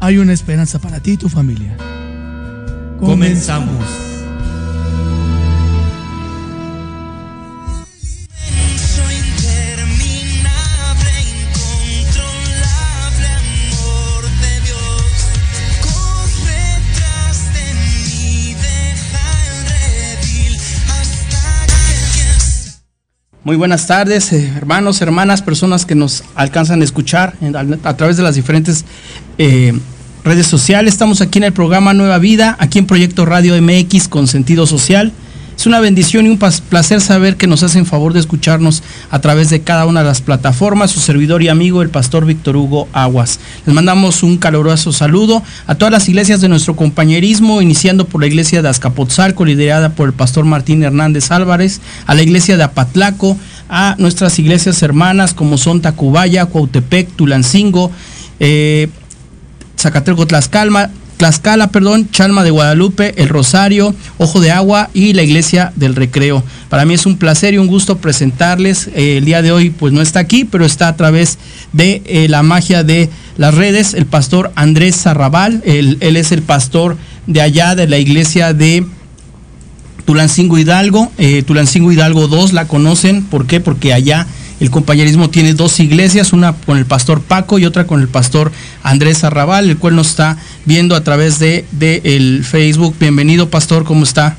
hay una esperanza para ti y tu familia. Comenzamos. Muy buenas tardes, eh, hermanos, hermanas, personas que nos alcanzan a escuchar a través de las diferentes eh, redes sociales. Estamos aquí en el programa Nueva Vida, aquí en Proyecto Radio MX con sentido social. Es una bendición y un placer saber que nos hacen favor de escucharnos a través de cada una de las plataformas. Su servidor y amigo, el pastor Víctor Hugo Aguas. Les mandamos un caluroso saludo a todas las iglesias de nuestro compañerismo, iniciando por la iglesia de Azcapotzalco, liderada por el pastor Martín Hernández Álvarez, a la iglesia de Apatlaco, a nuestras iglesias hermanas como son Tacubaya, Cuautepec, Tulancingo, eh, Zacateco, Tlaxcala, Tlaxcala, perdón, Chalma de Guadalupe, El Rosario, Ojo de Agua y la Iglesia del Recreo. Para mí es un placer y un gusto presentarles. Eh, el día de hoy pues no está aquí, pero está a través de eh, la magia de las redes, el pastor Andrés Zarrabal. Él, es el pastor de allá de la Iglesia de Tulancingo Hidalgo, eh, Tulancingo Hidalgo 2 la conocen, ¿por qué? Porque allá el compañerismo tiene dos iglesias, una con el pastor Paco y otra con el pastor Andrés Arrabal, el cual nos está viendo a través de, de el Facebook. Bienvenido, pastor, ¿cómo está?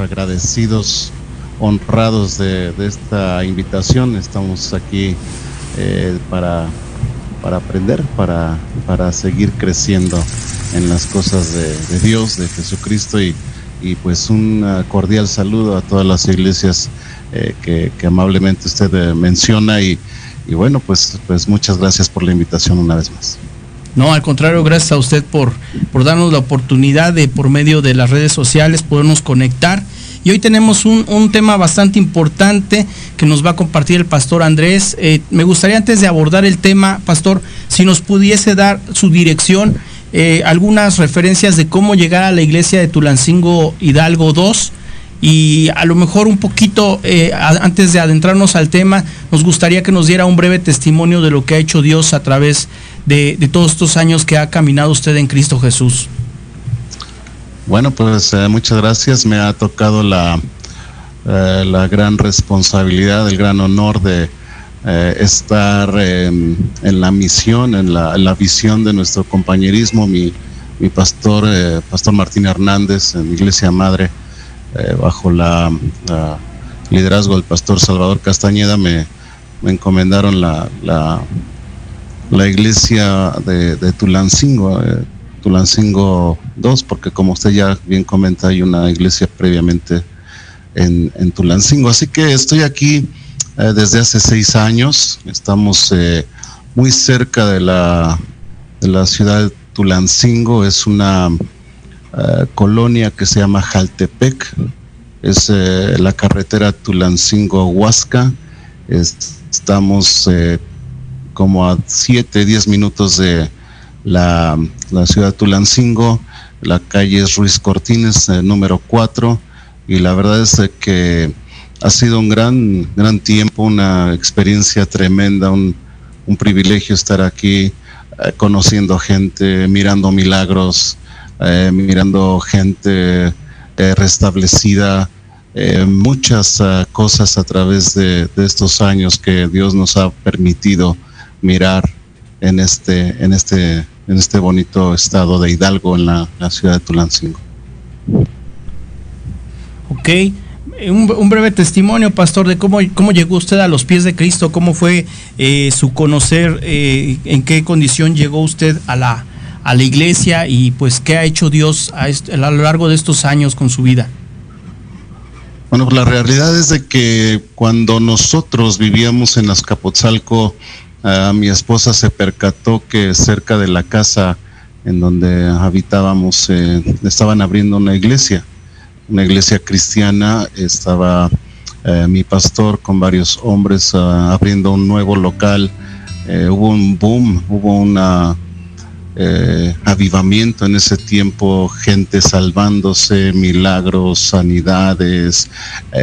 agradecidos, honrados de, esta invitación. Estamos aquí eh, para, para aprender, para, para seguir creciendo en las cosas de, de Dios, de Jesucristo y, y pues un ah, cordial saludo a todas las iglesias eh, que, amablemente usted eh, menciona y, y bueno, pues, pues muchas gracias por la invitación una vez más. No, al contrario, gracias a usted por, por darnos la oportunidad de, por medio de las redes sociales, podernos conectar. Y hoy tenemos un, un tema bastante importante que nos va a compartir el pastor Andrés. Eh, me gustaría antes de abordar el tema, pastor, si nos pudiese dar su dirección, eh, algunas referencias de cómo llegar a la iglesia de Tulancingo Hidalgo 2 y a lo mejor un poquito eh, antes de adentrarnos al tema, nos gustaría que nos diera un breve testimonio de lo que ha hecho Dios a través de, todos estos años que ha caminado usted en Cristo Jesús. Bueno, pues eh, muchas gracias. Me ha tocado la, la gran responsabilidad, el gran honor de eh, estar en la misión, en la, visión de nuestro compañerismo. Mi, mi pastor, eh, Pastor Martín Hernández, en Iglesia Madre, eh, bajo la, liderazgo del Pastor Salvador Castañeda, me, me encomendaron la, la, iglesia de, de Tulancingo. eh, Tulancingo 2, porque como usted ya bien comenta, hay una iglesia previamente en, en Tulancingo. Así que estoy aquí eh, desde hace seis años. Estamos eh, muy cerca de la, de la ciudad de Tulancingo. Es una eh, colonia que se llama Jaltepec. Es la carretera Tulancingo-Huasca. Es- estamos como a 7, 10 minutos de la, la ciudad de Tulancingo, la calle es Ruiz Cortines, número 4, y la verdad es que ha sido un gran, gran tiempo, una experiencia tremenda, un, un privilegio estar aquí eh, conociendo gente, mirando milagros, eh, mirando gente eh, restablecida, muchas ah, cosas a través de, de estos años que Dios nos ha permitido mirar en este, en este, en este bonito estado de Hidalgo, en la, la ciudad de Tulancingo. Ok, un, un breve testimonio, pastor, de cómo, cómo llegó usted a los pies de Cristo, cómo fue eh, su conocer, eh, en qué condición llegó usted a la, a la iglesia y pues qué ha hecho Dios a, lo largo de estos años con su vida. Bueno, la realidad es de que cuando nosotros vivíamos en Azcapotzalco, ah, mi esposa se percató que cerca de la casa en donde habitábamos eh, estaban abriendo una iglesia, una iglesia cristiana. Estaba eh, mi pastor con varios hombres ah, abriendo un nuevo local. Eh, hubo un boom, hubo una eh, avivamiento en ese tiempo, gente salvándose, milagros, sanidades,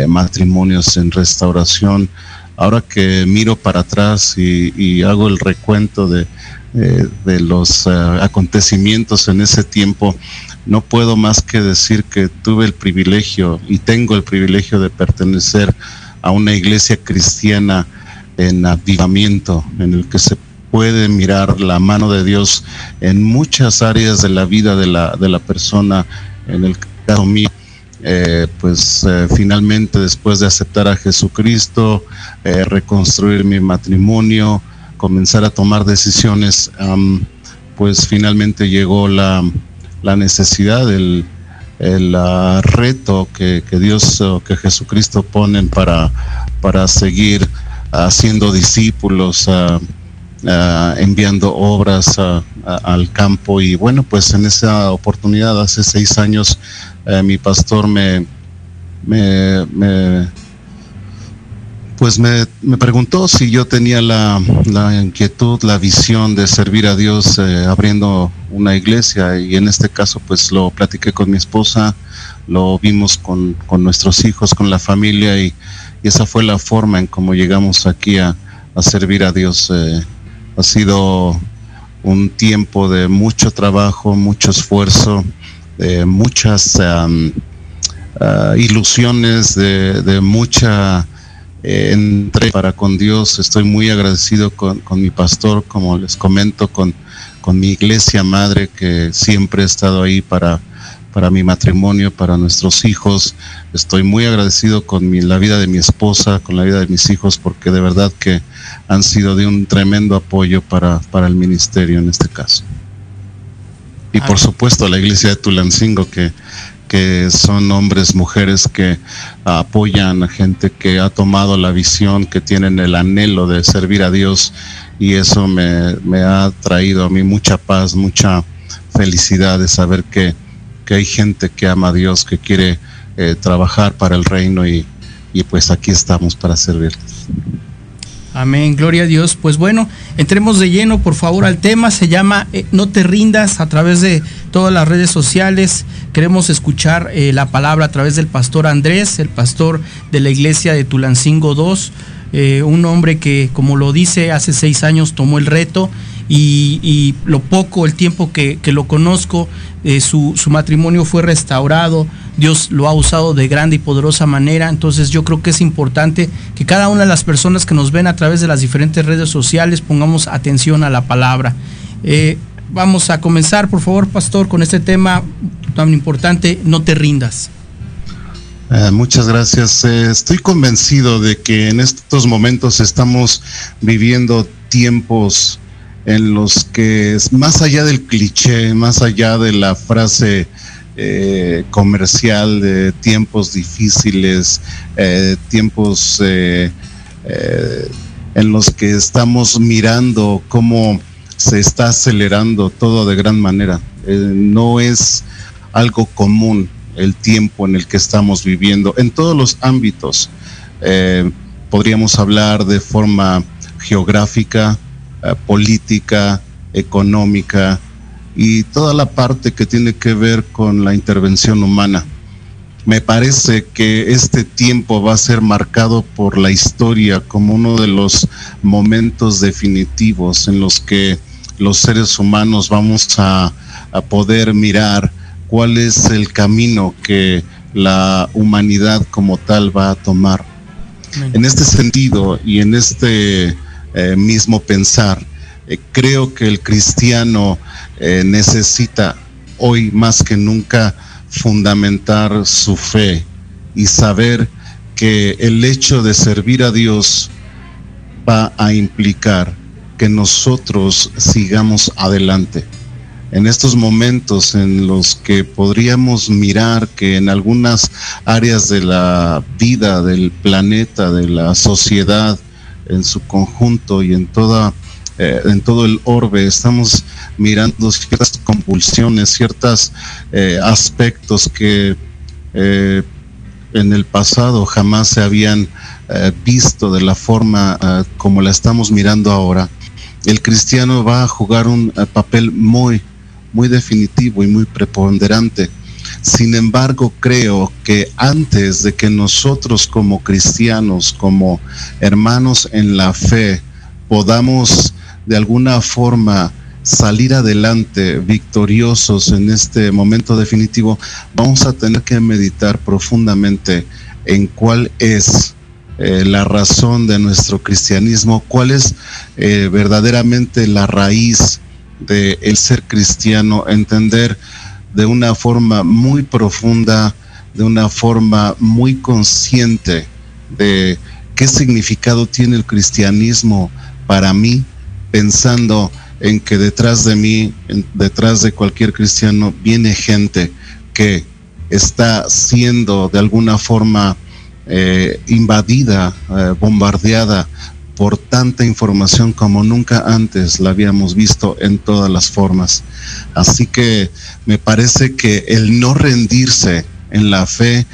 matrimonios en restauración. Ahora que miro para atrás y, hago el recuento de, los acontecimientos en ese tiempo, no puedo más que decir que tuve el privilegio y tengo el privilegio de pertenecer a una iglesia cristiana en avivamiento, en el que se puede mirar la mano de Dios en muchas áreas de la vida de la, de la persona. En el caso mío, eh, pues eh, finalmente después de aceptar a Jesucristo, eh, reconstruir mi matrimonio, comenzar a tomar decisiones, pues finalmente llegó la, la necesidad, el, el ah, reto que, que Dios o que Jesucristo ponen para, para seguir haciendo discípulos, ah, ah, enviando obras ah, al campo. Y bueno, pues en esa oportunidad hace seis años eh, mi pastor me, me pues me, me preguntó si yo tenía la, la inquietud, la visión de servir a Dios eh, abriendo una iglesia y en este caso pues lo platiqué con mi esposa, lo vimos con, con nuestros hijos, con la familia y, esa fue la forma en cómo llegamos aquí a, a servir a Dios. eh. ha sido un tiempo de mucho trabajo, mucho esfuerzo, de muchas ah, ilusiones, de, de mucha eh, entrega para con Dios. Estoy muy agradecido con, con mi pastor, como les comento, con, con mi iglesia madre que siempre ha estado ahí para, para mi matrimonio, para nuestros hijos. Estoy muy agradecido con mi- la vida de mi esposa, con la vida de mis hijos, porque de verdad que han sido de un tremendo apoyo para, para el ministerio en este caso. Y por supuesto la iglesia de Tulancingo, que, que son hombres, mujeres que apoyan a gente que ha tomado la visión, que tienen el anhelo de servir a Dios y eso me, me ha traído a mí mucha paz, mucha felicidad de saber que, que hay gente que ama a Dios, que quiere eh, trabajar para el reino y, y pues aquí estamos para servirles. Amén, gloria a Dios. Pues bueno, entremos de lleno, por favor, al tema. Se llama eh, No te rindas a través de todas las redes sociales. Queremos escuchar eh, la palabra a través del pastor Andrés, el pastor de la iglesia de Tulancingo 2. eh, un hombre que, como lo dice, hace seis años tomó el reto y, y lo poco, el tiempo que, que lo conozco, su, su matrimonio fue restaurado, Dios lo ha usado de grande y poderosa manera, entonces yo creo que es importante que cada una de las personas que nos ven a través de las diferentes redes sociales pongamos atención a la palabra. Eh, vamos a comenzar, por favor, pastor, con este tema tan importante, no te rindas. Eh, muchas gracias. Eh, estoy convencido de que en estos momentos estamos viviendo tiempos en los que más allá del cliché, más allá de la frase eh, comercial de tiempos difíciles, eh, tiempos eh, en los que estamos mirando cómo se está acelerando todo de gran manera. No es algo común el tiempo en el que estamos viviendo en todos los ámbitos. Podríamos hablar de forma geográfica, política, económica y toda la parte que tiene que ver con la intervención humana. Me parece que este tiempo va a ser marcado por la historia como uno de los momentos definitivos en los que los seres humanos vamos a, a poder mirar cuál es el camino que la humanidad como tal va a tomar. En este sentido y en este eh, mismo pensar, eh, creo que el cristiano eh, necesita hoy más que nunca fundamentar su fe y saber que el hecho de servir a Dios va a implicar que nosotros sigamos adelante. en estos momentos en los que podríamos mirar que en algunas áreas de la vida, del planeta, de la sociedad, en su conjunto y en toda eh, en todo el orbe estamos mirando ciertas compulsiones, ciertos aspectos que eh, en el pasado jamás se habían eh, visto de la forma eh, como la estamos mirando ahora. El cristiano va a jugar un eh, papel muy, muy definitivo y muy preponderante. Sin embargo, creo que antes de que nosotros como cristianos, como hermanos en la fe, podamos de alguna forma salir adelante victoriosos en este momento definitivo, vamos a tener que meditar profundamente en cuál es eh, la razón de nuestro cristianismo, cuál es eh, verdaderamente la raíz de el ser cristiano, entender de una forma muy profunda, de una forma muy consciente de qué significado tiene el cristianismo para mí, pensando en que detrás de mí, detrás de cualquier cristiano, viene gente que está siendo de alguna forma eh, invadida, eh, bombardeada por tanta información como nunca antes la habíamos visto en todas las formas. Así que me parece que el no rendirse en la fe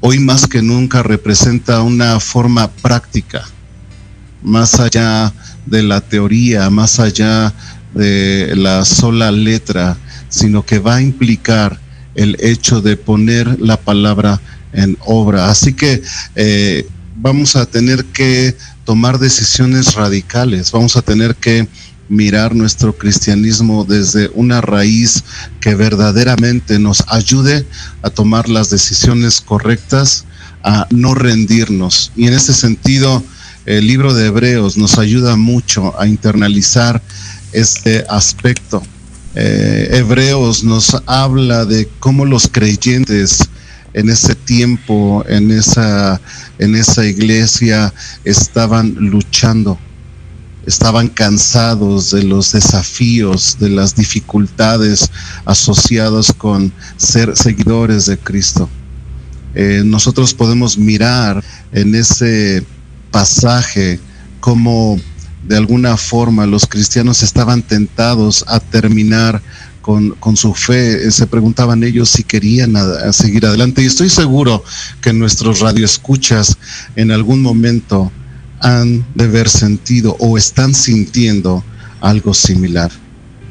hoy más que nunca representa una forma práctica, más allá de la teoría, más allá de la sola letra, sino que va a implicar el hecho de poner la palabra en obra. Así que eh, vamos a tener que tomar decisiones radicales, vamos a tener que mirar nuestro cristianismo desde una raíz que verdaderamente nos ayude a tomar las decisiones correctas, a no rendirnos. Y en ese sentido, el libro de Hebreos nos ayuda mucho a internalizar este aspecto. Eh, Hebreos nos habla de cómo los creyentes en ese tiempo, en esa, en esa iglesia, estaban luchando, estaban cansados de los desafíos, de las dificultades asociadas con ser seguidores de Cristo. Eh, nosotros podemos mirar en ese pasaje cómo de alguna forma los cristianos estaban tentados a terminar con, con su fe. Eh, Se preguntaban ellos si querían seguir adelante. Y estoy seguro que nuestros radioescuchas en algún momento han de haber sentido o están sintiendo algo similar.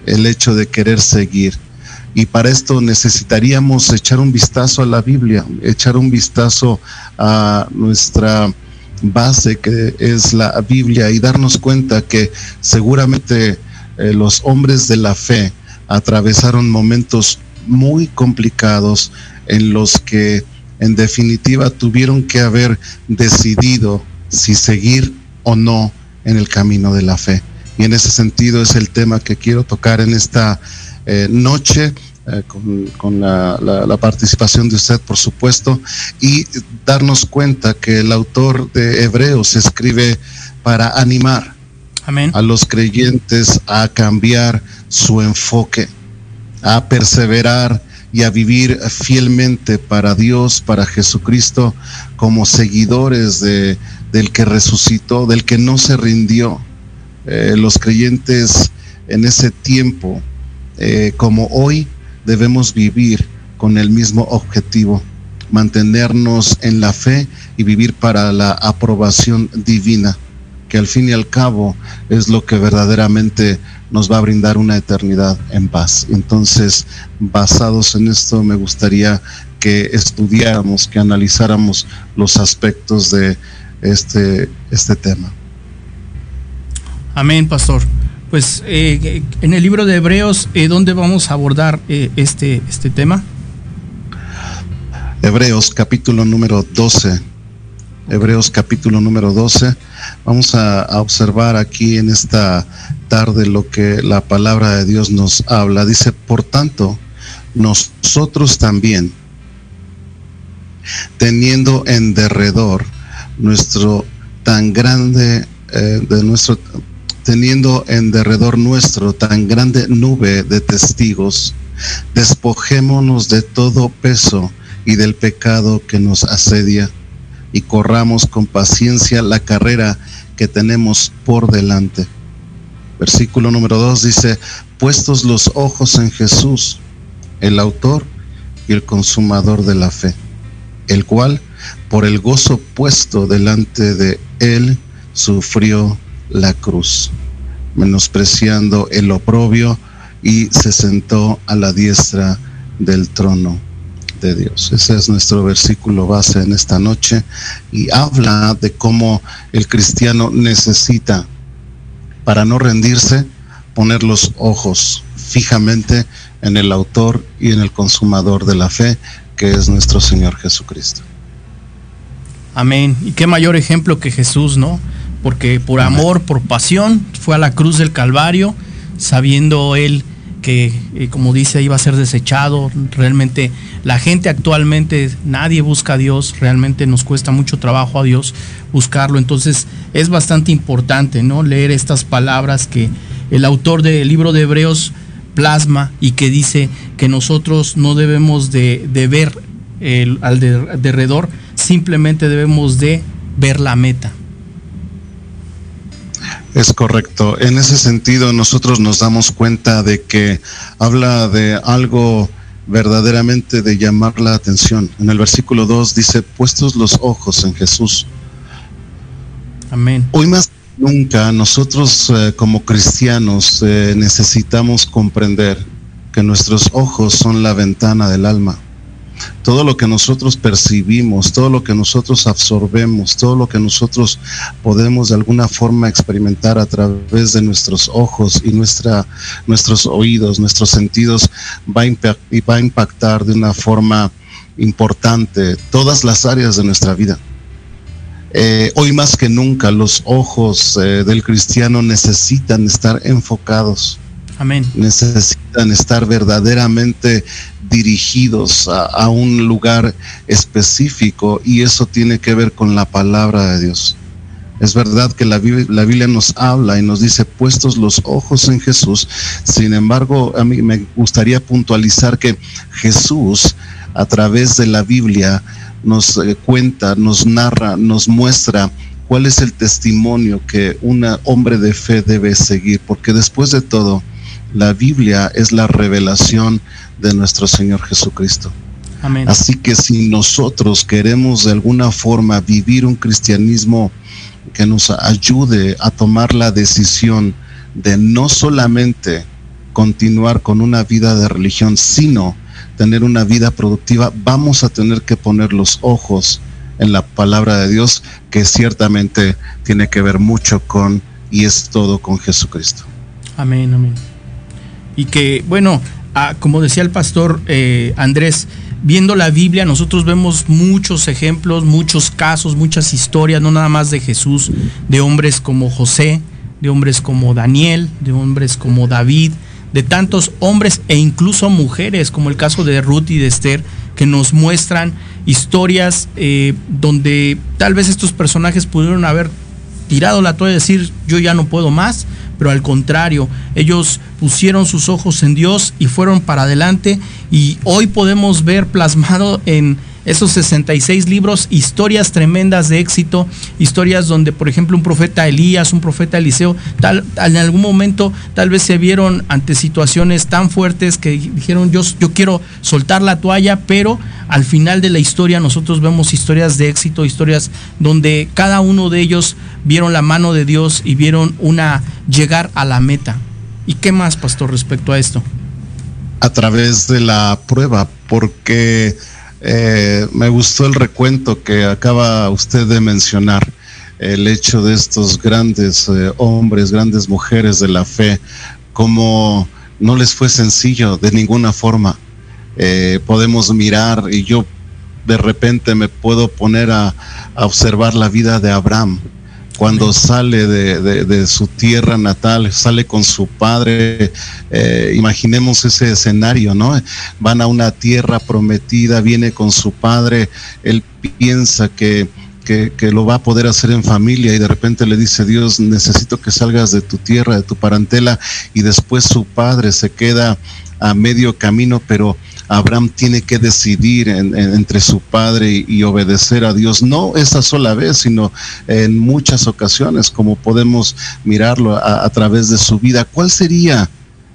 El hecho de querer seguir. Y para esto necesitaríamos echar un vistazo a la Biblia, echar un vistazo a nuestra base que es la Biblia y darnos cuenta que seguramente eh, los hombres de la fe atravesaron momentos muy complicados en los que en definitiva tuvieron que haber decidido si seguir o no en el camino de la fe. Y en ese sentido es el tema que quiero tocar en esta eh, noche. Eh, con, con la, la- la participación de usted, por supuesto, y darnos cuenta que el autor de Hebreos escribe para animar Amén. a los creyentes a cambiar su enfoque, a perseverar y a vivir fielmente para Dios, para Jesucristo, como seguidores de, del que resucitó, del que no se rindió. Eh, los creyentes en ese tiempo, eh, como hoy, debemos vivir con el mismo objetivo, mantenernos en la fe y vivir para la aprobación divina que al fin y al cabo es lo que verdaderamente nos va a brindar una eternidad en paz. Entonces, basados en esto, me gustaría que estudiáramos, que analizáramos los aspectos de este, este tema. Amén, pastor. Pues eh, en el libro de Hebreos, eh, ¿dónde vamos a abordar eh, este, este tema? Hebreos capítulo número 12. Hebreos capítulo número 12. Vamos a, a observar aquí en esta tarde lo que la palabra de Dios nos habla. Dice, por tanto, nosotros también, teniendo en derredor nuestro tan grande, de nuestro teniendo en derredor nuestro tan grande nube de testigos, despojémonos de todo peso y del pecado que nos asedia y corramos con paciencia la carrera que tenemos por delante. Versículo número 2 dice, puestos los ojos en Jesús, el autor y el consumador de la fe, el cual, por el gozo puesto delante de él, sufrió la cruz, menospreciando el oprobio y se sentó a la diestra del trono de Dios. Ese es nuestro versículo base en esta noche y habla de cómo el cristiano necesita, para no rendirse, poner los ojos fijamente en el autor y en el consumador de la fe, que es nuestro Señor Jesucristo. Amén. Y qué mayor ejemplo que Jesús, ¿no? Porque por amor, por pasión, fue a la cruz del Calvario, sabiendo él que, eh, como dice, iba a ser desechado. Realmente la gente actualmente, nadie busca a Dios, realmente nos cuesta mucho trabajo a Dios buscarlo. Entonces es bastante importante, ¿no? Leer estas palabras que el autor del libro de Hebreos plasma y que dice que nosotros no debemos de, ver al de- derredor, simplemente debemos de ver la meta. Es correcto. En ese sentido, nosotros nos damos cuenta de que habla de algo verdaderamente de llamar la atención. En el versículo 2 dice, puestos los ojos en Jesús. Amén. Hoy más que nunca nosotros eh, como cristianos eh, necesitamos comprender que nuestros ojos son la ventana del alma. Todo lo que nosotros percibimos, todo lo que nosotros absorbemos, todo lo que nosotros podemos de alguna forma experimentar a través de nuestros ojos y nuestra, nuestros oídos, nuestros sentidos, va y va a impactar de una forma importante todas las áreas de nuestra vida. Eh, hoy más que nunca los ojos eh, del cristiano necesitan estar enfocados, Amén. necesitan estar verdaderamente dirigidos a, un lugar específico y eso tiene que ver con la palabra de Dios. Es verdad que la, Bib- la Biblia nos habla y nos dice puestos los ojos en Jesús. Sin embargo, a mí me gustaría puntualizar que Jesús a través de la Biblia nos eh, cuenta, nos narra, nos muestra cuál es el testimonio que un hombre de fe debe seguir, porque después de todo, la Biblia es la revelación de nuestro Señor Jesucristo. Amén. Así que si nosotros queremos de alguna forma vivir un cristianismo que nos ayude a tomar la decisión de no solamente continuar con una vida de religión, sino tener una vida productiva, vamos a tener que poner los ojos en la palabra de Dios, que ciertamente tiene que ver mucho con y es todo con Jesucristo. Amén, amén. Y que, bueno, como decía el pastor eh, Andrés, viendo la Biblia nosotros vemos muchos ejemplos, muchos casos, muchas historias, no nada más de Jesús, de hombres como José, de hombres como Daniel, de hombres como David, de tantos hombres e incluso mujeres, como el caso de Ruth y de Esther, que nos muestran historias eh, donde tal vez estos personajes pudieron haber tirado la toalla y decir yo ya no puedo más, pero al contrario, ellos pusieron sus ojos en Dios y fueron para adelante y hoy podemos ver plasmado en esos 66 libros historias tremendas de éxito, historias donde por ejemplo un profeta Elías, un profeta Eliseo, tal, en algún momento tal vez se vieron ante situaciones tan fuertes que dijeron yo, yo quiero soltar la toalla, pero al final de la historia nosotros vemos historias de éxito, historias donde cada uno de ellos vieron la mano de Dios y vieron una llegar a la meta. ¿Y qué más, pastor, respecto a esto? a través de la prueba, porque eh, me gustó el recuento que acaba usted de mencionar, el hecho de estos grandes eh, hombres, grandes mujeres de la fe, como no les fue sencillo de ninguna forma. Eh, podemos mirar y yo de repente me puedo poner a, a observar la vida de Abraham cuando sale de, de, de, su tierra natal, sale con su padre, eh, imaginemos ese escenario, ¿no? Van a una tierra prometida, viene con su padre, él piensa que, que, que lo va a poder hacer en familia y de repente le dice Dios, necesito que salgas de tu tierra, de tu parentela y después su padre se queda a medio camino, pero Abraham tiene que decidir en- en- entre su padre y, obedecer a Dios, no esa sola vez, sino en muchas ocasiones, como podemos mirarlo a través de su vida. ¿Cuál sería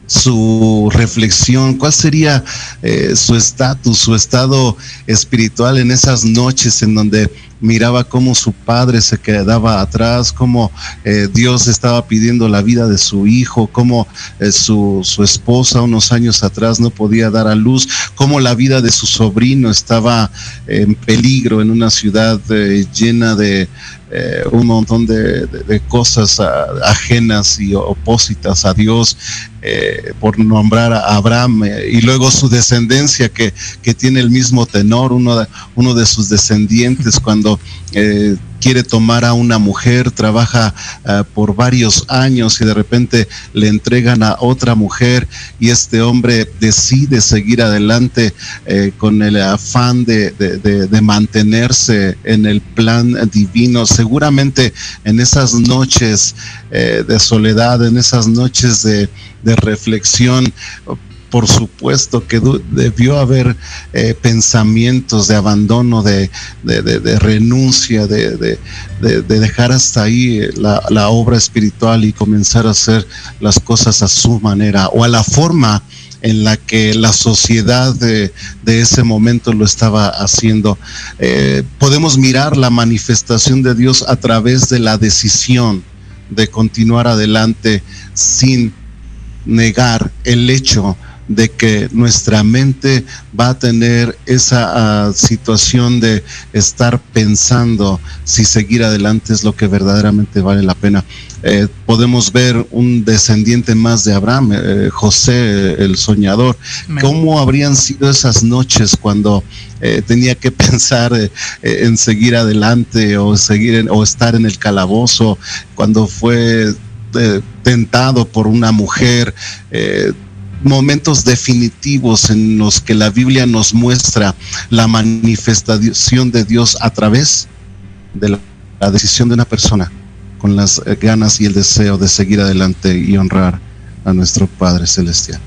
su reflexión? ¿Cuál sería eh, su estatus, su estado espiritual en esas noches en donde miraba cómo su padre se quedaba atrás, cómo eh, Dios estaba pidiendo la vida de su hijo, cómo eh, su, su esposa unos años atrás no podía dar a luz, cómo la vida de su sobrino estaba en peligro en una ciudad eh, llena de eh, un montón de, de- de cosas ajenas y opósitas a Dios, eh, por nombrar a Abraham, eh, y luego su descendencia que, que tiene el mismo tenor, uno de, uno de sus descendientes cuando eh, quiere tomar a una mujer, trabaja ah, por varios años y de repente le entregan a otra mujer y este hombre decide seguir adelante eh, con el afán de, de- mantenerse en el plan divino. Seguramente en esas noches eh, de soledad, en esas noches de reflexión, por supuesto que debió haber eh, pensamientos de abandono, de, de- de- de renuncia, de dejar hasta ahí eh, la, la obra espiritual y comenzar a hacer las cosas a su manera o a la forma en la que la sociedad de, de ese momento lo estaba haciendo. Eh, podemos mirar la manifestación de Dios a través de la decisión de continuar adelante sin negar el hecho de que nuestra mente va a tener esa ah, situación de estar pensando si seguir adelante es lo que verdaderamente vale la pena. Eh, podemos ver un descendiente más de Abraham, eh, José el soñador. ¿Cómo habrían sido esas noches cuando eh, tenía que pensar eh, eh, en seguir adelante o seguir en- o estar en el calabozo, cuando fue eh, tentado por una mujer? Momentos definitivos en los que la Biblia nos muestra la manifestación de Dios a través de la, decisión de una persona con las ganas y el deseo de seguir adelante y honrar a nuestro Padre Celestial.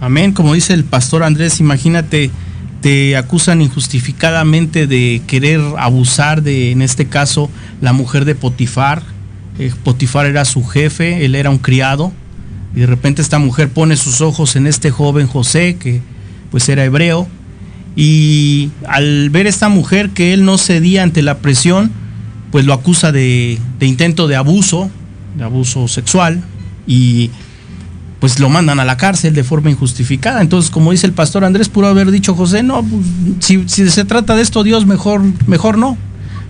Amén, como dice el pastor Andrés, imagínate, te acusan injustificadamente de querer abusar de, en este caso, la mujer de Potifar. Eh, Potifar era su jefe, él era un criado, y de repente esta mujer pone sus ojos en este joven José, que pues era hebreo, y al ver esta mujer que él no cedía ante la presión, pues lo acusa de, de intento de abuso, de abuso sexual, y pues lo mandan a la cárcel de forma injustificada. Entonces, como dice el pastor Andrés, pudo haber dicho José, no, pues, si, si se trata de esto, Dios, mejor, mejor no.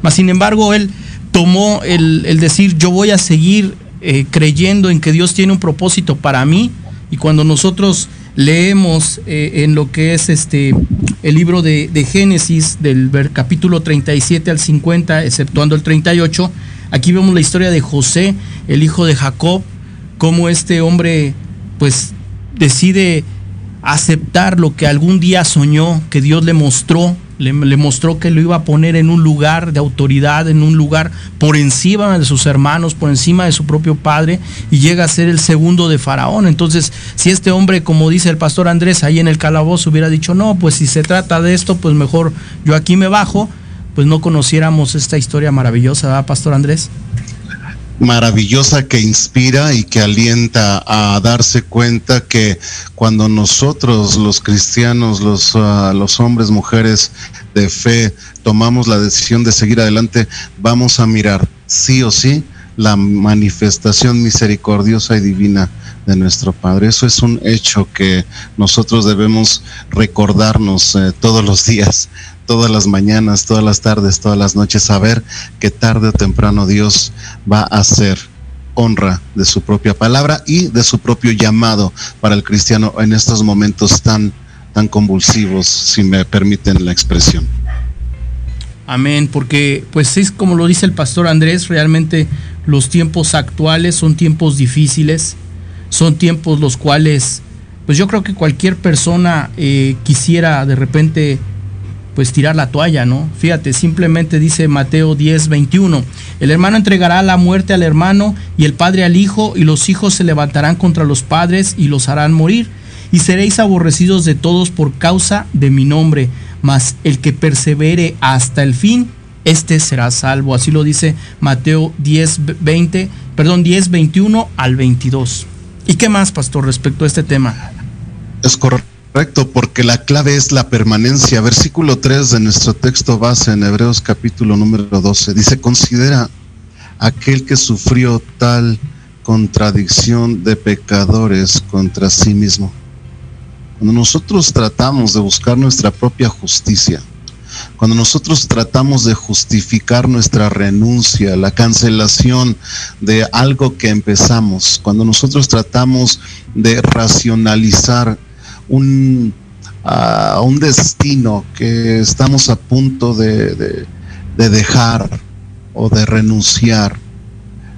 Mas, sin embargo, él tomó el, el decir, yo voy a seguir eh, creyendo en que Dios tiene un propósito para mí. Y cuando nosotros leemos eh, en lo que es este el libro de, de Génesis, del capítulo 37 al 50, exceptuando el 38, aquí vemos la historia de José, el hijo de Jacob, cómo este hombre pues decide aceptar lo que algún día soñó, que Dios le mostró, le, mostró que lo iba a poner en un lugar de autoridad, en un lugar por encima de sus hermanos, por encima de su propio padre, y llega a ser el segundo de Faraón. Entonces, si este hombre, como dice el pastor Andrés, ahí en el calabozo hubiera dicho, no, pues si se trata de esto, pues mejor yo aquí me bajo, pues no conociéramos esta historia maravillosa, ¿verdad, pastor Andrés? Maravillosa que inspira y que alienta a darse cuenta que cuando nosotros los cristianos, los, ah, los hombres, mujeres de fe, tomamos la decisión de seguir adelante, vamos a mirar sí o sí la manifestación misericordiosa y divina de nuestro Padre. Eso es un hecho que nosotros debemos recordarnos eh, todos los días, todas las mañanas, todas las tardes, todas las noches, saber que tarde o temprano Dios va a hacer honra de su propia palabra y de su propio llamado para el cristiano en estos momentos tan, tan convulsivos, si me permiten la expresión. Amén, porque pues es como lo dice el pastor Andrés, realmente los tiempos actuales son tiempos difíciles, son tiempos los cuales, pues yo creo que cualquier persona eh, quisiera de repente pues tirar la toalla, ¿no? Fíjate, simplemente dice Mateo 10, 21, el hermano entregará la muerte al hermano y el padre al hijo y los hijos se levantarán contra los padres y los harán morir y seréis aborrecidos de todos por causa de mi nombre, mas el que persevere hasta el fin, este será salvo. Así lo dice Mateo 10, 20, perdón, 10, 21 al 22. ¿Y qué más, pastor, respecto a este tema? Es correcto, porque la clave es la permanencia. Versículo 3 de nuestro texto base en Hebreos capítulo número 12 dice, considera aquel que sufrió tal contradicción de pecadores contra sí mismo. Cuando nosotros tratamos de buscar nuestra propia justicia, cuando nosotros tratamos de justificar nuestra renuncia, la cancelación de algo que empezamos, cuando nosotros tratamos de racionalizar un, uh, un destino que estamos a punto de, de, de dejar o de renunciar,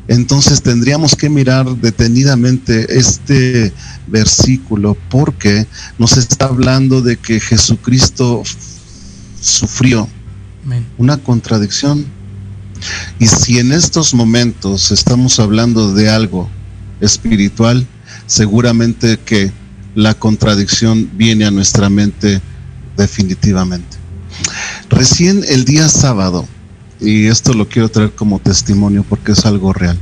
entonces tendríamos que mirar detenidamente este versículo porque nos está hablando de que Jesucristo sufrió Amén. una contradicción. Y si en estos momentos estamos hablando de algo espiritual, seguramente que la contradicción viene a nuestra mente definitivamente. Recién el día sábado, y esto lo quiero traer como testimonio porque es algo real.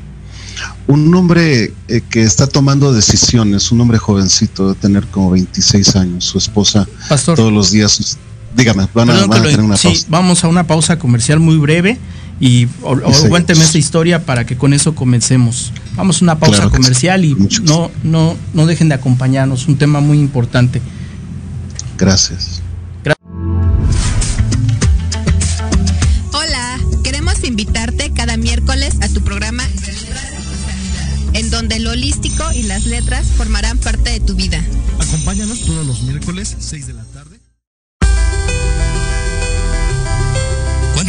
Un hombre eh, que está tomando decisiones, un hombre jovencito de tener como 26 años, su esposa Pastor. todos los días, dígame, van a, van tener una sí, pausa. vamos a una pausa comercial muy breve y o- o- seguimos. aguánteme esta historia para que con eso comencemos. Vamos a una pausa Claro que sí, comercial y no, no, no dejen de acompañarnos, un tema muy importante. Gracias. Hola, queremos invitarte cada miércoles a tu programa en donde lo holístico y las letras formarán parte de tu vida. Acompáñanos todos los miércoles, 6 de la tarde.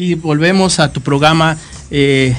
Y volvemos a tu programa eh,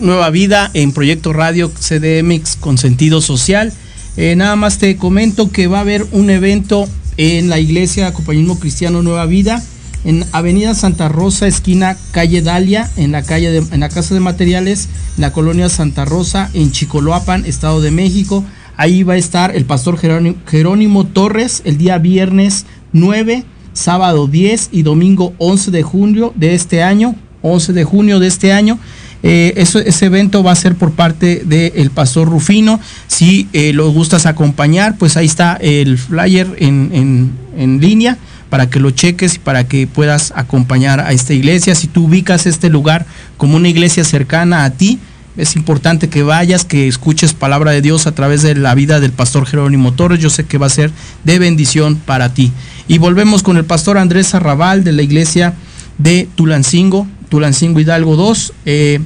Nueva Vida en Proyecto Radio CDMX con sentido social. Eh, nada más te comento que va a haber un evento en la iglesia Compañismo Cristiano Nueva Vida en Avenida Santa Rosa, esquina calle Dalia, en la calle de- en la Casa de Materiales, en la colonia Santa Rosa, en Chicoloapan, Estado de México. Ahí va a estar el pastor Jerónimo, Jerónimo Torres el día viernes 9, sábado 10 y domingo 11 de junio de este año. 11 de junio de este año. Eh, eso- ese evento va a ser por parte del pastor Rufino. Si eh, lo gustas acompañar, pues ahí está el flyer en, en- en línea para que lo cheques y para que puedas acompañar a esta iglesia. Si tú ubicas este lugar como una iglesia cercana a ti, es importante que vayas, que escuches palabra de Dios a través de la vida del pastor Jerónimo Torres. Yo sé que va a ser de bendición para ti. Y volvemos con el pastor Andrés Arrabal de la iglesia de Tulancingo, Tulancingo Hidalgo 2. Eh,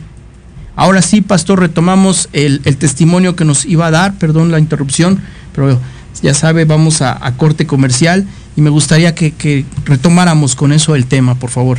ahora sí, pastor, retomamos el, testimonio que nos iba a dar, perdón la interrupción, pero ya sabe, vamos a, corte comercial y me gustaría que retomáramos con eso el tema, por favor.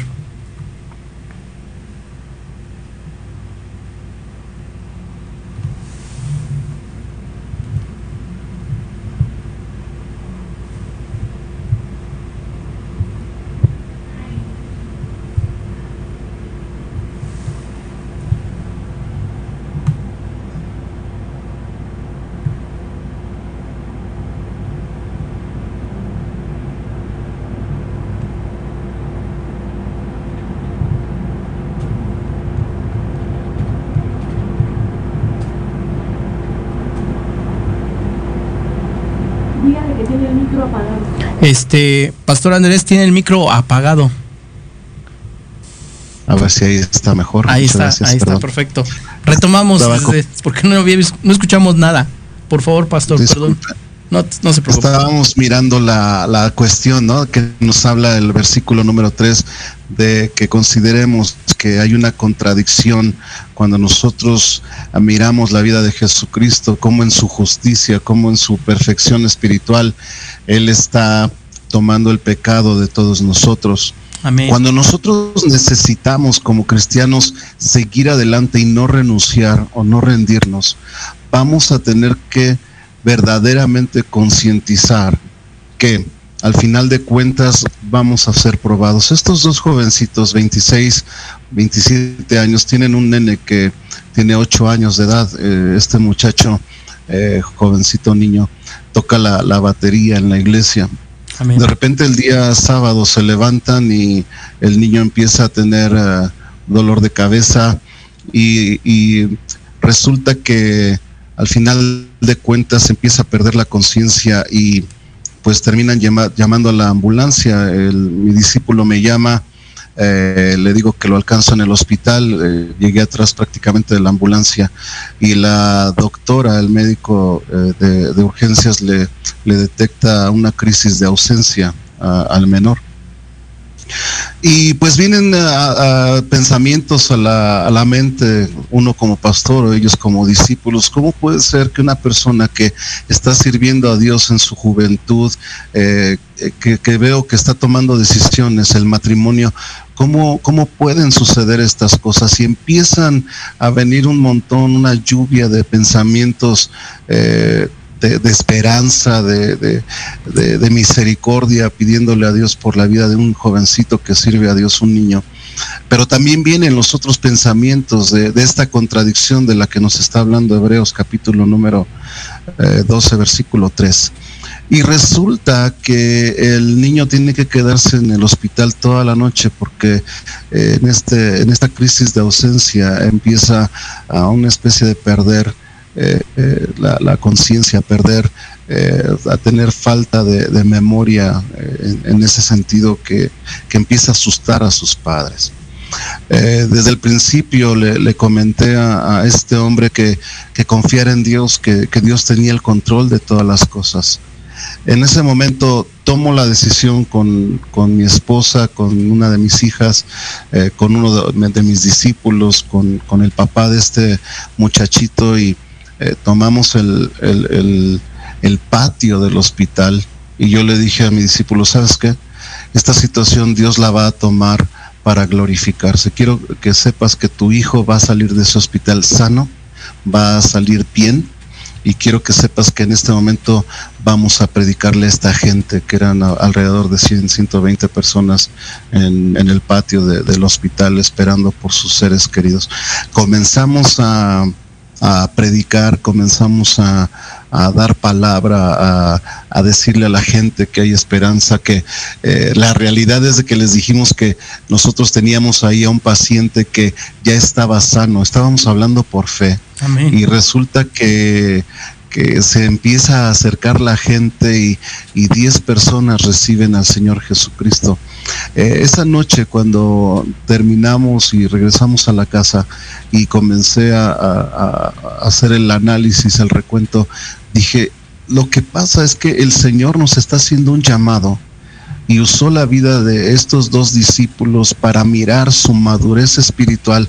Dígale que tiene el micro apagado. Este, Pastor Andrés tiene el micro apagado. A ver si ahí está mejor. Ahí Muchas está, gracias, ahí está, perfecto. Retomamos, desde- porque no, no escuchamos nada. Por favor, Pastor, perdón. No, no se preocupe. Estábamos mirando la, la cuestión, ¿no? Que nos habla el versículo número 3 de que consideremos que hay una contradicción cuando nosotros miramos la vida de Jesucristo, como en su justicia, como en su perfección espiritual, Él está tomando el pecado de todos nosotros. Amén. Cuando nosotros necesitamos como cristianos seguir adelante y no renunciar o no rendirnos, vamos a tener que verdaderamente concientizar que al final de cuentas vamos a ser probados. Estos dos jovencitos, 26, 27 años, tienen un nene que tiene 8 años de edad. Eh, este muchacho, eh, jovencito niño, toca la, la batería en la iglesia. De repente el día sábado se levantan y el niño empieza a tener eh, dolor de cabeza y, resulta que al final de cuentas empieza a perder la conciencia y pues terminan llama- llamando a la ambulancia. El- mi discípulo me llama, eh, le digo que lo alcanzo en el hospital, eh, llegué atrás prácticamente de la ambulancia y la doctora, el médico de, de urgencias le, le detecta una crisis de ausencia al menor. Y pues vienen pensamientos a la, a la mente, uno como pastor o ellos como discípulos, ¿cómo puede ser que una persona que está sirviendo a Dios en su juventud, eh, que, que veo que está tomando decisiones, el matrimonio, ¿cómo, cómo pueden suceder estas cosas? Y empiezan a venir un montón, una lluvia de pensamientos. eh, de, esperanza, de, de- misericordia, pidiéndole a Dios por la vida de un jovencito que sirve a Dios, un niño. Pero también vienen los otros pensamientos de, de esta contradicción de la que nos está hablando Hebreos capítulo número eh, 12, versículo 3. Y resulta que el niño tiene que quedarse en el hospital toda la noche porque eh, en, este, en esta crisis de ausencia empieza a una especie de perder eh, eh, la, la conciencia, perder, eh, a tener falta de, de memoria eh, en, en ese sentido que, que empieza a asustar a sus padres. Eh, desde el principio le, le comenté a, a este hombre que, que confiara en Dios, que, que Dios tenía el control de todas las cosas. En ese momento tomo la decisión con, con mi esposa, con una de mis hijas, con uno de, de mis discípulos, con, con el papá de este muchachito y eh, tomamos el, el- el- patio del hospital y yo le dije a mi discípulo, ¿sabes qué? Esta situación Dios la va a tomar para glorificarse. Quiero que sepas que tu hijo va a salir de ese hospital sano, va a salir bien y quiero que sepas que en este momento vamos a predicarle a esta gente, que eran alrededor de 100, 120 personas en, el patio de- del hospital esperando por sus seres queridos. Comenzamos a, a predicar, comenzamos a, a dar palabra, a, a decirle a la gente que hay esperanza, que eh, la realidad es de que les dijimos que nosotros teníamos ahí a un paciente que ya estaba sano, estábamos hablando por fe. Amén. Y resulta que, que se empieza a acercar la gente y, y 10 personas reciben al Señor Jesucristo. Eh, esa noche cuando terminamos y regresamos a la casa y comencé a, hacer el análisis, el recuento, dije, lo que pasa es que el Señor nos está haciendo un llamado y usó la vida de estos dos discípulos para mirar su madurez espiritual,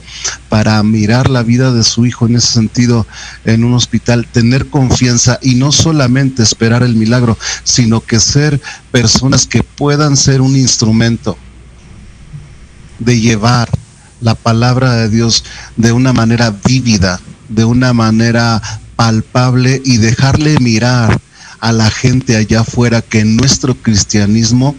para mirar la vida de su hijo en ese sentido en un hospital, tener confianza y no solamente esperar el milagro, sino que ser personas que puedan ser un instrumento de llevar la palabra de Dios de una manera vívida, de una manera palpable y dejarle mirar a la gente allá afuera que nuestro cristianismo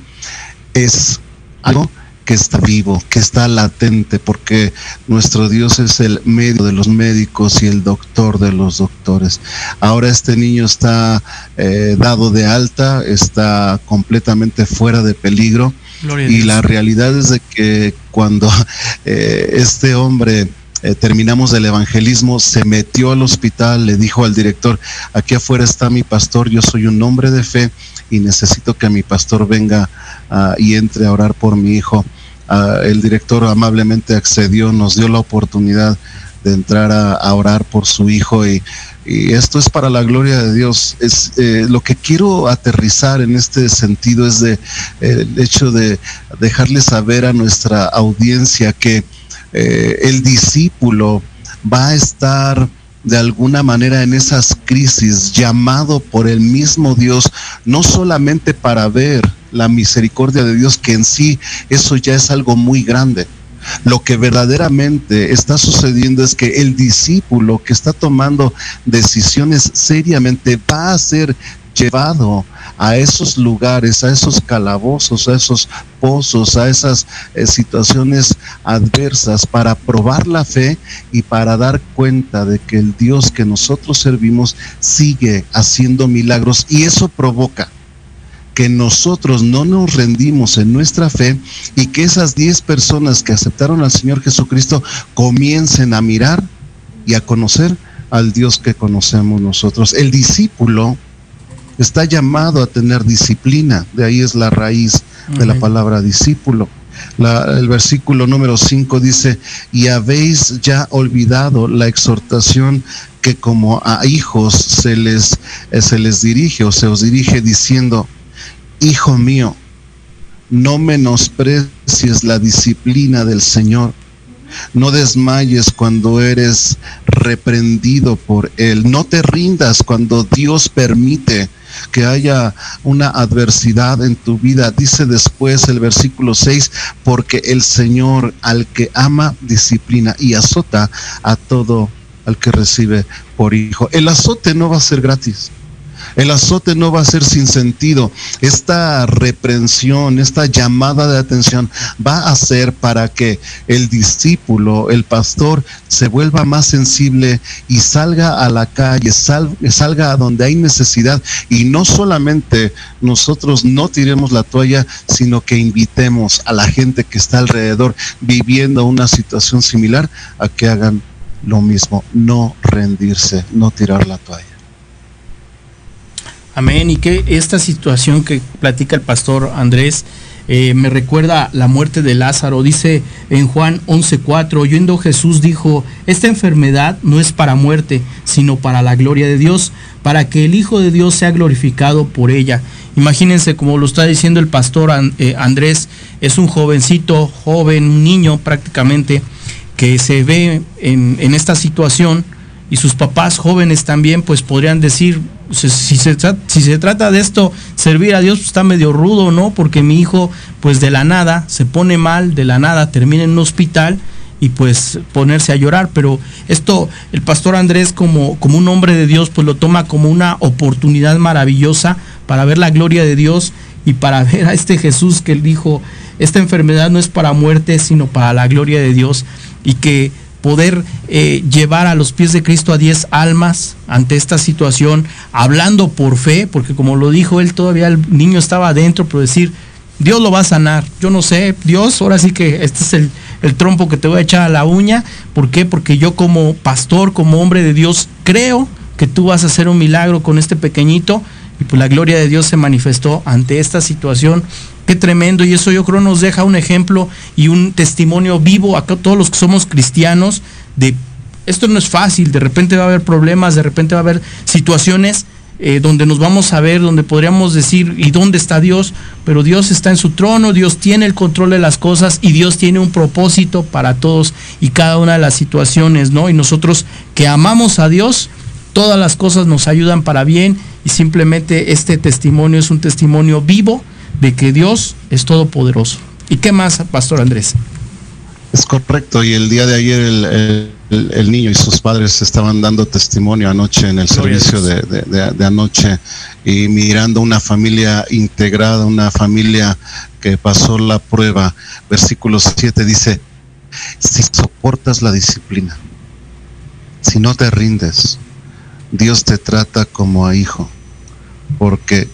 es algo que está vivo, que está latente, porque nuestro Dios es el medio de los médicos y el doctor de los doctores. Ahora este niño está eh, dado de alta, está completamente fuera de peligro. Gloria y la realidad es de que cuando eh, este hombre eh, terminamos del evangelismo, se metió al hospital, le dijo al director, aquí afuera está mi pastor, yo soy un hombre de fe y necesito que mi pastor venga ah, y entre a orar por mi hijo. Ah, el director amablemente accedió, nos dio la oportunidad de entrar a, orar por su hijo y, esto es para la gloria de Dios. Es eh, lo que quiero aterrizar en este sentido es de el hecho de dejarle saber a nuestra audiencia que eh, el discípulo va a estar de alguna manera en esas crisis llamado por el mismo Dios, no solamente para ver la misericordia de Dios, que en sí eso ya es algo muy grande. Lo que verdaderamente está sucediendo es que el discípulo que está tomando decisiones seriamente va a ser llevado a esos lugares, a esos calabozos, a esos pozos, a esas eh, situaciones adversas para probar la fe y para dar cuenta de que el Dios que nosotros servimos sigue haciendo milagros y eso provoca que nosotros no nos rendimos en nuestra fe y que esas 10 personas que aceptaron al Señor Jesucristo comiencen a mirar y a conocer al Dios que conocemos nosotros. El discípulo está llamado a tener disciplina, de ahí es la raíz de la palabra discípulo. La- el versículo número 5 dice, y habéis ya olvidado la exhortación que como a hijos se les, eh, se les dirige o se os dirige diciendo, hijo mío, no menosprecies la disciplina del Señor. No desmayes cuando eres reprendido por Él. No te rindas cuando Dios permite que haya una adversidad en tu vida. Dice después el versículo 6, porque el Señor al que ama disciplina y azota a todo al que recibe por hijo. El azote no va a ser gratis. El azote no va a ser sin sentido. Esta reprensión, esta llamada de atención va a ser para que el discípulo, el pastor, se vuelva más sensible y salga a la calle, sal- salga a donde hay necesidad y no solamente nosotros no tiremos la toalla, sino que invitemos a la gente que está alrededor viviendo una situación similar a que hagan lo mismo, no rendirse, no tirar la toalla. Amén. Y que esta situación que platica el pastor Andrés eh, me recuerda la muerte de Lázaro. Dice en Juan 11:4, oyendo Jesús dijo, esta enfermedad no es para muerte, sino para la gloria de Dios, para que el Hijo de Dios sea glorificado por ella. Imagínense, como lo está diciendo el pastor eh, Andrés, es un jovencito, joven, un niño prácticamente, que se ve en esta situación y sus papás jóvenes también pues podrían decir, si, se, si se trata de esto, servir a Dios pues, está medio rudo, ¿no? Porque mi hijo pues de la nada se pone mal, de la nada termina en un hospital y pues ponerse a llorar, pero esto el pastor Andrés como, como un hombre de Dios pues lo toma como una oportunidad maravillosa para ver la gloria de Dios y para ver a este Jesús que él dijo, esta enfermedad no es para muerte, sino para la gloria de Dios y que poder eh, llevar a los pies de Cristo a 10 almas ante esta situación, hablando por fe, porque como lo dijo él, todavía el niño estaba adentro, pero decir, Dios lo va a sanar. Yo no sé, Dios, ahora sí que este es el, el trompo que te voy a echar a la uña. ¿Por qué? Porque yo como pastor, como hombre de Dios, creo que tú vas a hacer un milagro con este pequeñito. Y pues la gloria de Dios se manifestó ante esta situación. Qué tremendo. Y eso yo creo nos deja un ejemplo y un testimonio vivo a todos los que somos cristianos de esto no es fácil. De repente va a haber problemas, de repente va a haber situaciones eh, donde nos vamos a ver, donde podríamos decir, ¿y dónde está Dios? Pero Dios está en su trono, Dios tiene el control de las cosas y Dios tiene un propósito para todos y cada una de las situaciones, ¿no? Y nosotros que amamos a Dios, todas las cosas nos ayudan para bien y simplemente este testimonio es un testimonio vivo de que Dios es todopoderoso. ¿Y qué más, Pastor Andrés? Es correcto, y el día de ayer el, el- el- el niño y sus padres estaban dando testimonio anoche en el Gloria servicio de- de- de anoche y mirando una familia integrada, una familia que pasó la prueba. Versículo 7 dice, si soportas la disciplina, si no te rindes, Dios te trata como a hijo, porque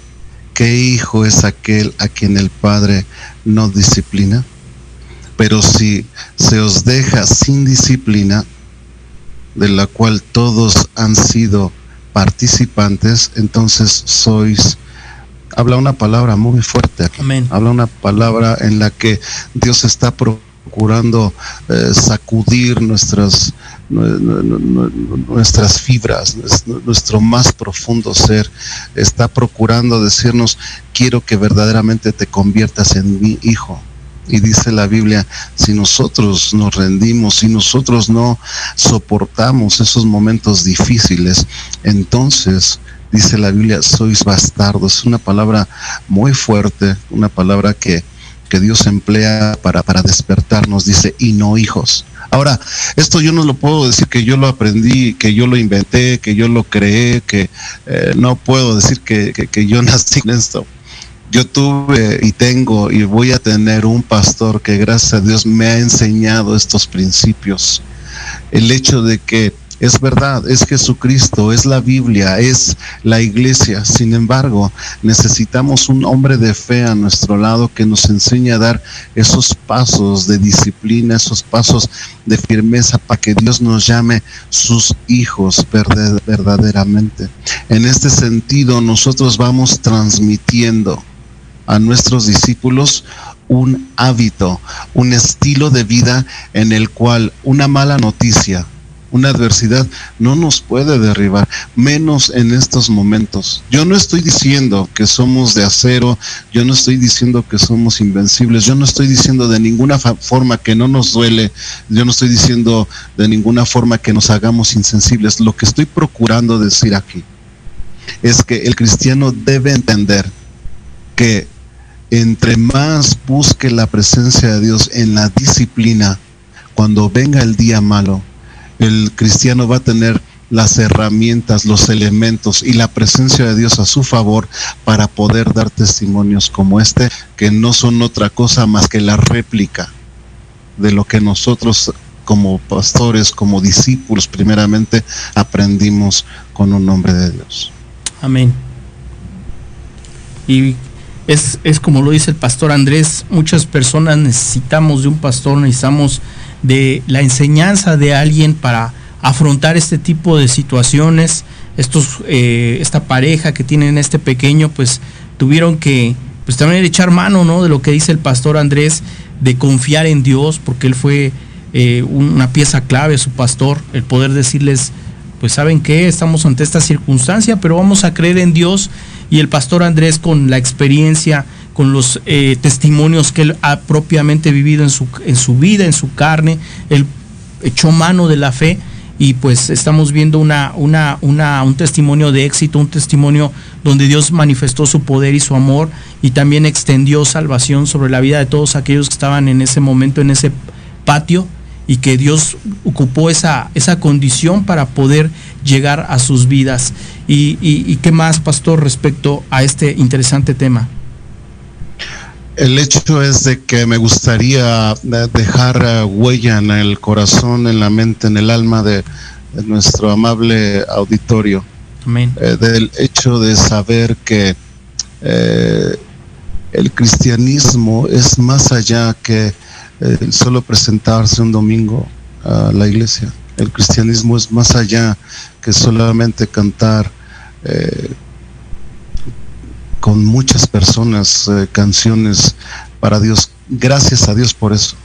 ¿qué hijo es aquel a quien el Padre no disciplina? Pero si se os deja sin disciplina, de la cual todos han sido participantes, entonces sois, habla una palabra muy fuerte aquí, Amén. habla una palabra en la que Dios está procurando eh, sacudir nuestras, nue- nue- nue- nuestras fibras, nues- nuestro más profundo ser, está procurando decirnos, quiero que verdaderamente te conviertas en mi hijo. Y dice la Biblia, si nosotros nos rendimos, si nosotros no soportamos esos momentos difíciles, entonces, dice la Biblia, sois bastardos. Es una palabra muy fuerte, una palabra que, que Dios emplea para, para despertarnos, dice, y no hijos. Ahora, esto yo no lo puedo decir que yo lo aprendí, que yo lo inventé, que yo lo creé, que eh, no puedo decir que, que- que yo nací en esto yo tuve y tengo y voy a tener un pastor que gracias a Dios me ha enseñado estos principios. El hecho de que es verdad, es Jesucristo, es la Biblia, es la iglesia. Sin embargo, necesitamos un hombre de fe a nuestro lado que nos enseñe a dar esos pasos de disciplina, esos pasos de firmeza para que Dios nos llame sus hijos verdaderamente. En este sentido, nosotros vamos transmitiendo a nuestros discípulos un hábito, un estilo de vida en el cual una mala noticia, una adversidad no nos puede derribar, menos en estos momentos. Yo no estoy diciendo que somos de acero, yo no estoy diciendo que somos invencibles, yo no estoy diciendo de ninguna forma que no nos duele, yo no estoy diciendo de ninguna forma que nos hagamos insensibles. Lo que estoy procurando decir aquí es que el cristiano debe entender que entre más busque la presencia de Dios en la disciplina, cuando venga el día malo, el cristiano va a tener las herramientas, los elementos y la presencia de Dios a su favor para poder dar testimonios como este, que no son otra cosa más que la réplica de lo que nosotros como pastores, como discípulos primeramente, aprendimos con un nombre de Dios. Amén. Y es, es como lo dice el pastor Andrés, muchas personas necesitamos de un pastor, necesitamos de la enseñanza de alguien para afrontar este tipo de situaciones. Estos, eh, esta pareja que tienen este pequeño, pues tuvieron que pues también echar mano, ¿no? De lo que dice el pastor Andrés, de confiar en Dios, porque él fue eh, una pieza clave, su pastor, el poder decirles, pues saben qué, estamos ante esta circunstancia, pero vamos a creer en Dios. Y el pastor Andrés con la experiencia, con los eh, testimonios que él ha propiamente vivido en su, en su vida, en su carne, él echó mano de la fe y pues estamos viendo una, una, una, un testimonio de éxito, un testimonio donde Dios manifestó su poder y su amor y también extendió salvación sobre la vida de todos aquellos que estaban en ese momento, en ese patio y que Dios ocupó esa, esa condición para poder llegar a sus vidas. Y, y- y qué más, pastor, respecto a este interesante tema? El hecho es de que me gustaría eh, dejar eh, huella en el corazón, en la mente, en el alma de, de nuestro amable auditorio. Amén. eh, del hecho de saber que eh, el cristianismo es más allá que el solo presentarse un domingo a la iglesia. El cristianismo es más allá que solamente cantar eh, con muchas personas eh, canciones para Dios. Gracias a Dios por eso.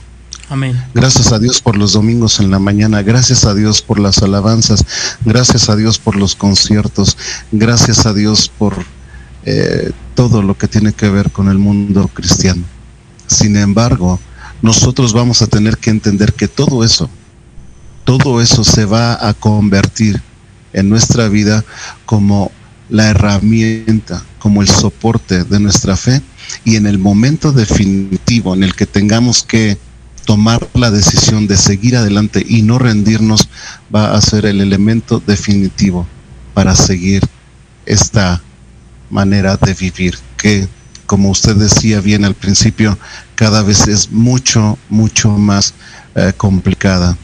Amén. Gracias a Dios por los domingos en la mañana, gracias a Dios por las alabanzas, gracias a Dios por los conciertos, gracias a Dios por eh, todo lo que tiene que ver con el mundo cristiano. Sin embargo, nosotros vamos a tener que entender que todo eso, todo eso se va a convertir en nuestra vida como la herramienta, como el soporte de nuestra fe y en el momento definitivo en el que tengamos que tomar la decisión de seguir adelante y no rendirnos va a ser el elemento definitivo para seguir esta manera de vivir que como usted decía bien al principio cada vez es mucho mucho más eh, complicada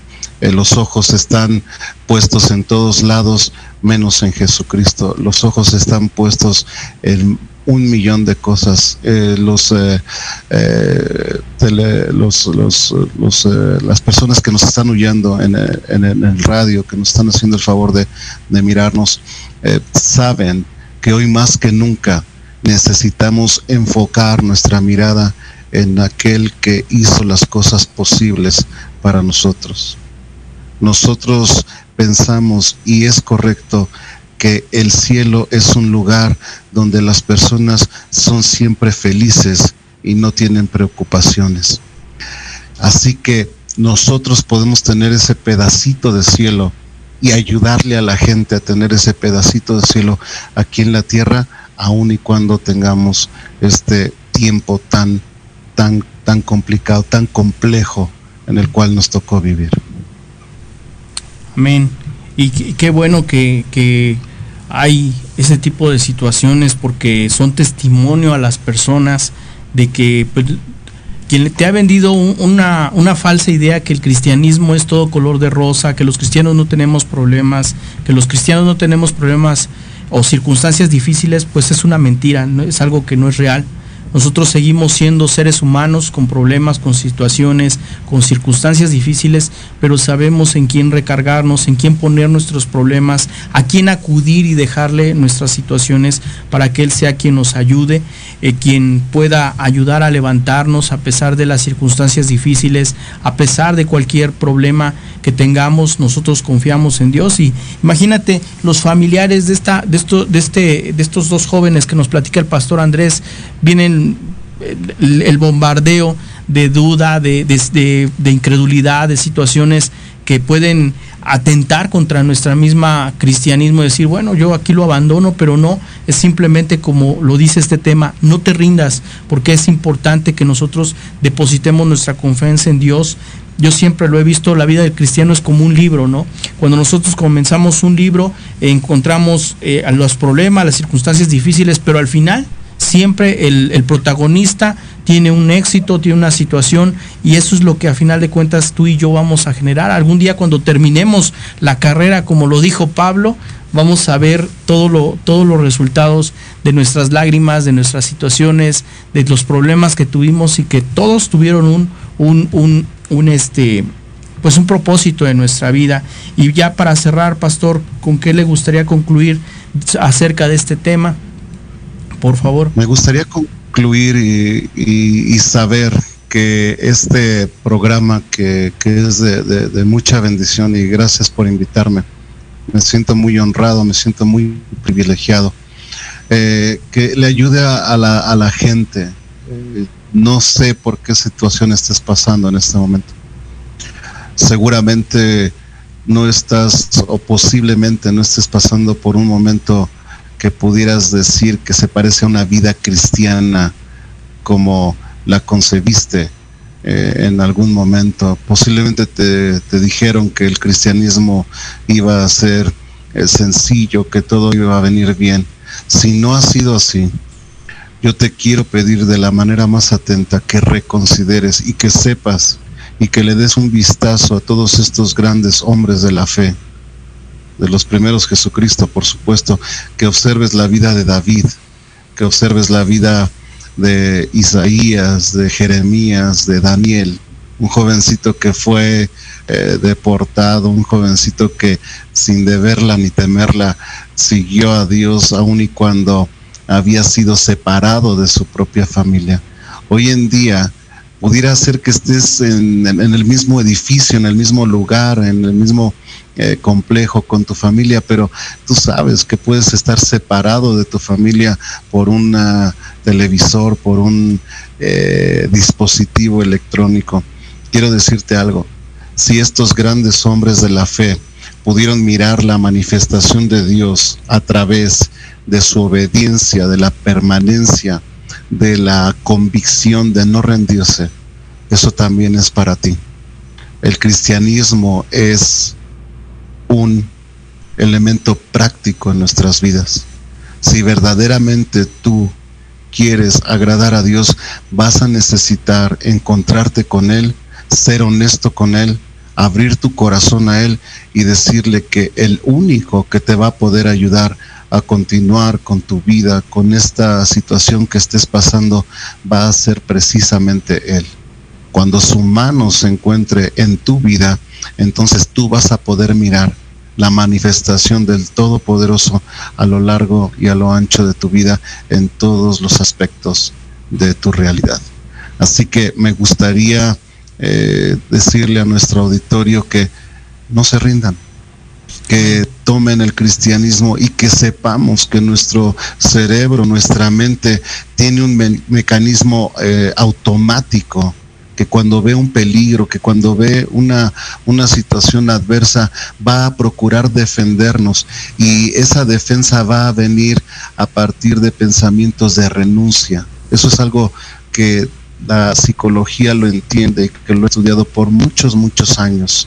Eh, los ojos están puestos en todos lados menos en Jesucristo los ojos están puestos en un millón de cosas Eh, los eh, eh, los, los, los, las personas que nos están huyendo en, el- radio, que nos están haciendo el favor de, mirarnos, saben que hoy más que nunca necesitamos enfocar nuestra mirada en aquel que hizo las cosas posibles para nosotros. Nosotros pensamos, y es correcto, que el cielo es un lugar donde las personas son siempre felices y no tienen preocupaciones. Así que nosotros podemos tener ese pedacito de cielo y ayudarle a la gente a tener ese pedacito de cielo aquí en la tierra, aun y cuando tengamos este tiempo tan, tan, tan complicado, tan complejo en el cual nos tocó vivir. Amén. Y qué, bueno que, que hay ese tipo de situaciones porque son testimonio a las personas de que pues, quien te ha vendido un- una, una falsa idea que el cristianismo es todo color de rosa, que los cristianos no tenemos problemas, que los cristianos no tenemos problemas o circunstancias difíciles, pues es una mentira, ¿no? es algo que no es real. Nosotros seguimos siendo seres humanos con problemas, con situaciones, con circunstancias difíciles, pero sabemos en quién recargarnos, en quién poner nuestros problemas, a quién acudir y dejarle nuestras situaciones para que Él sea quien nos ayude, eh, quien pueda ayudar a levantarnos a pesar de las circunstancias difíciles, a pesar de cualquier problema que tengamos, nosotros confiamos en Dios. Y imagínate los familiares de esta de esto de este de estos dos jóvenes que nos platica el pastor Andrés. Vienen el, bombardeo de duda, de, de- incredulidad, de situaciones que pueden atentar contra nuestra misma cristianismo, decir, bueno, yo aquí lo abandono, pero no, es simplemente como lo dice este tema, no te rindas, porque es importante que nosotros depositemos nuestra confianza en Dios. Yo siempre lo he visto, la vida del cristiano es como un libro, ¿no? Cuando nosotros comenzamos un libro, encontramos eh, los problemas, las circunstancias difíciles, pero al final siempre el, el protagonista tiene un éxito, tiene una situación y eso es lo que a final de cuentas tú y yo vamos a generar. Algún día cuando terminemos la carrera, como lo dijo Pablo, vamos a ver lo, todos los resultados de nuestras lágrimas, de nuestras situaciones, de los problemas que tuvimos y que todos tuvieron un, un, un, un, este, pues un propósito en nuestra vida. Y ya para cerrar, pastor, ¿con qué le gustaría concluir acerca de este tema? Por favor. Me gustaría concluir y, saber que este programa que, es de, mucha bendición y gracias por invitarme. Me siento muy honrado, me siento muy privilegiado. Eh, que le ayude a, a la, a la gente. Eh, no sé por qué situación estés pasando en este momento. Seguramente no estás o posiblemente no estés pasando por un momento que pudieras decir que se parece a una vida cristiana como la concebiste eh, en algún momento. Posiblemente te, te dijeron que el cristianismo iba a ser eh, sencillo, que todo iba a venir bien. Si no ha sido así, yo te quiero pedir de la manera más atenta que reconsideres y que sepas y que le des un vistazo a todos estos grandes hombres de la fe, de los primeros Jesucristo, por supuesto, que observes la vida de David, que observes la vida de Isaías, de Jeremías, de Daniel, un jovencito que fue eh, deportado, un jovencito que sin deberla ni temerla siguió a Dios aun y cuando había sido separado de su propia familia. Hoy en día pudiera ser que estés en, el mismo edificio, en el mismo lugar, en el mismo eh, complejo con tu familia, pero tú sabes que puedes estar separado de tu familia por un televisor, por un eh, dispositivo electrónico. Quiero decirte algo, si estos grandes hombres de la fe pudieron mirar la manifestación de Dios a través de su obediencia, de la permanencia, de la convicción de no rendirse, eso también es para ti. El cristianismo es un elemento práctico en nuestras vidas. Si verdaderamente tú quieres agradar a Dios, vas a necesitar encontrarte con Él, ser honesto con Él, abrir tu corazón a Él y decirle que el único que te va a poder ayudar a continuar con tu vida, con esta situación que estés pasando, va a ser precisamente Él. Cuando su mano se encuentre en tu vida, entonces tú vas a poder mirar la manifestación del Todopoderoso a lo largo y a lo ancho de tu vida en todos los aspectos de tu realidad. Así que me gustaría eh, decirle a nuestro auditorio que no se rindan, que tomen el cristianismo y que sepamos que nuestro cerebro, nuestra mente tiene un me- mecanismo eh, automático que cuando ve un peligro, que cuando ve una, una situación adversa, va a procurar defendernos y esa defensa va a venir a partir de pensamientos de renuncia. Eso es algo que la psicología lo entiende, que lo he estudiado por muchos, muchos años.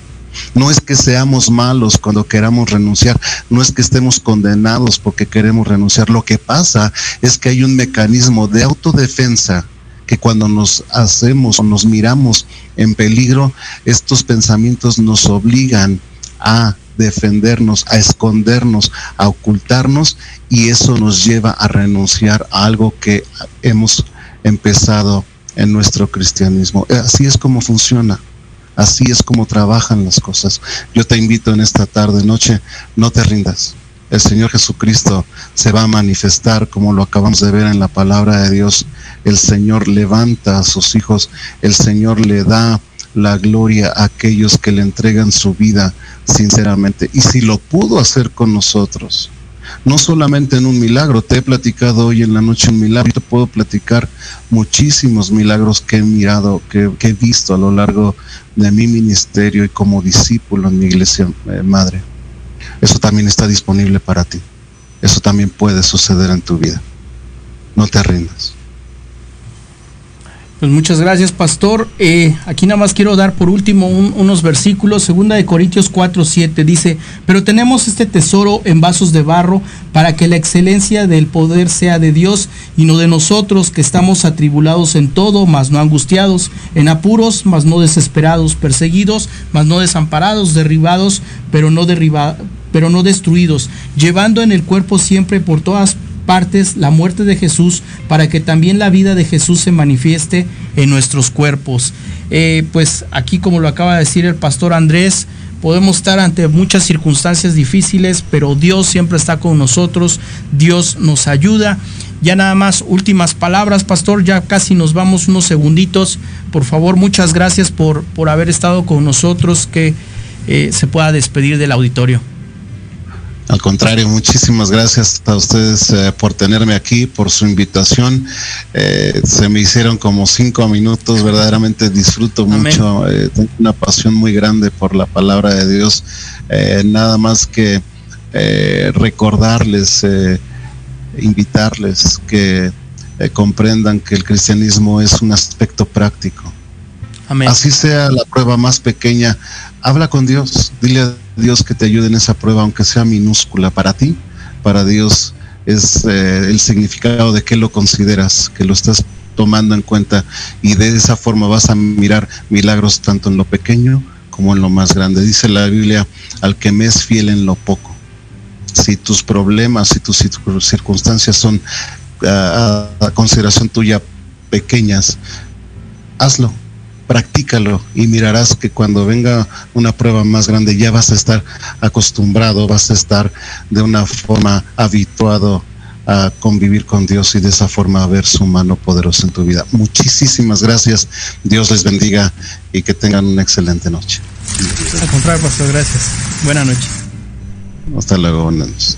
No es que seamos malos cuando queramos renunciar, no es que estemos condenados porque queremos renunciar. Lo que pasa es que hay un mecanismo de autodefensa que cuando nos hacemos o nos miramos en peligro, estos pensamientos nos obligan a defendernos, a escondernos, a ocultarnos y eso nos lleva a renunciar a algo que hemos empezado en nuestro cristianismo. Así es como funciona. Así es como trabajan las cosas. Yo te invito en esta tarde, noche, no te rindas. El Señor Jesucristo se va a manifestar como lo acabamos de ver en la palabra de Dios. El Señor levanta a sus hijos. El Señor le da la gloria a aquellos que le entregan su vida sinceramente. Y si lo pudo hacer con nosotros, no solamente en un milagro, te he platicado hoy en la noche un milagro, te puedo platicar muchísimos milagros que he mirado, que, he visto a lo largo de mi ministerio y como discípulo en mi iglesia eh, madre. Eso también está disponible para ti. Eso también puede suceder en tu vida. No te rindas. Pues muchas gracias, pastor. Eh, aquí nada más quiero dar por último un- unos versículos. Segunda de Corintios 4, 7 dice, pero tenemos este tesoro en vasos de barro para que la excelencia del poder sea de Dios y no de nosotros, que estamos atribulados en todo, mas no angustiados, en apuros, mas no desesperados, perseguidos, mas no desamparados, derribados, pero no derriba- pero no destruidos, llevando en el cuerpo siempre por todas partes la muerte de Jesús para que también la vida de Jesús se manifieste en nuestros cuerpos. Eh, pues aquí como lo acaba de decir el pastor Andrés, podemos estar ante muchas circunstancias difíciles, pero Dios siempre está con nosotros, Dios nos ayuda. Ya nada más últimas palabras, pastor, ya casi nos vamos unos segunditos. Por favor, muchas gracias por, por haber estado con nosotros, que eh, se pueda despedir del auditorio. Al contrario, muchísimas gracias a ustedes eh, por tenerme aquí, por su invitación. Eh, se me hicieron como cinco minutos, verdaderamente disfruto Amén. mucho, eh, tengo una pasión muy grande por la palabra de Dios. Eh, nada más que eh, recordarles, eh, invitarles que comprendan que el cristianismo es un aspecto práctico. Así sea la prueba más pequeña, habla con Dios, dile a Dios que te ayude en esa prueba, aunque sea minúscula para ti, para Dios es eh, el significado de que lo consideras, que lo estás tomando en cuenta. Y de esa forma vas a mirar milagros tanto en lo pequeño como en lo más grande. Dice la Biblia, al que me es fiel en lo poco. Si tus problemas, si tus circun- circunstancias son ah, a, a consideración tuya pequeñas, hazlo, practícalo y mirarás que cuando venga una prueba más grande ya vas a estar acostumbrado, vas a estar de una forma habituado a convivir con Dios y de esa forma a ver su mano poderosa en tu vida. Muchísimas gracias, Dios les bendiga y que tengan una excelente noche. Al contrario, pastor, gracias. Buenas noches. Hasta luego, buenas noches.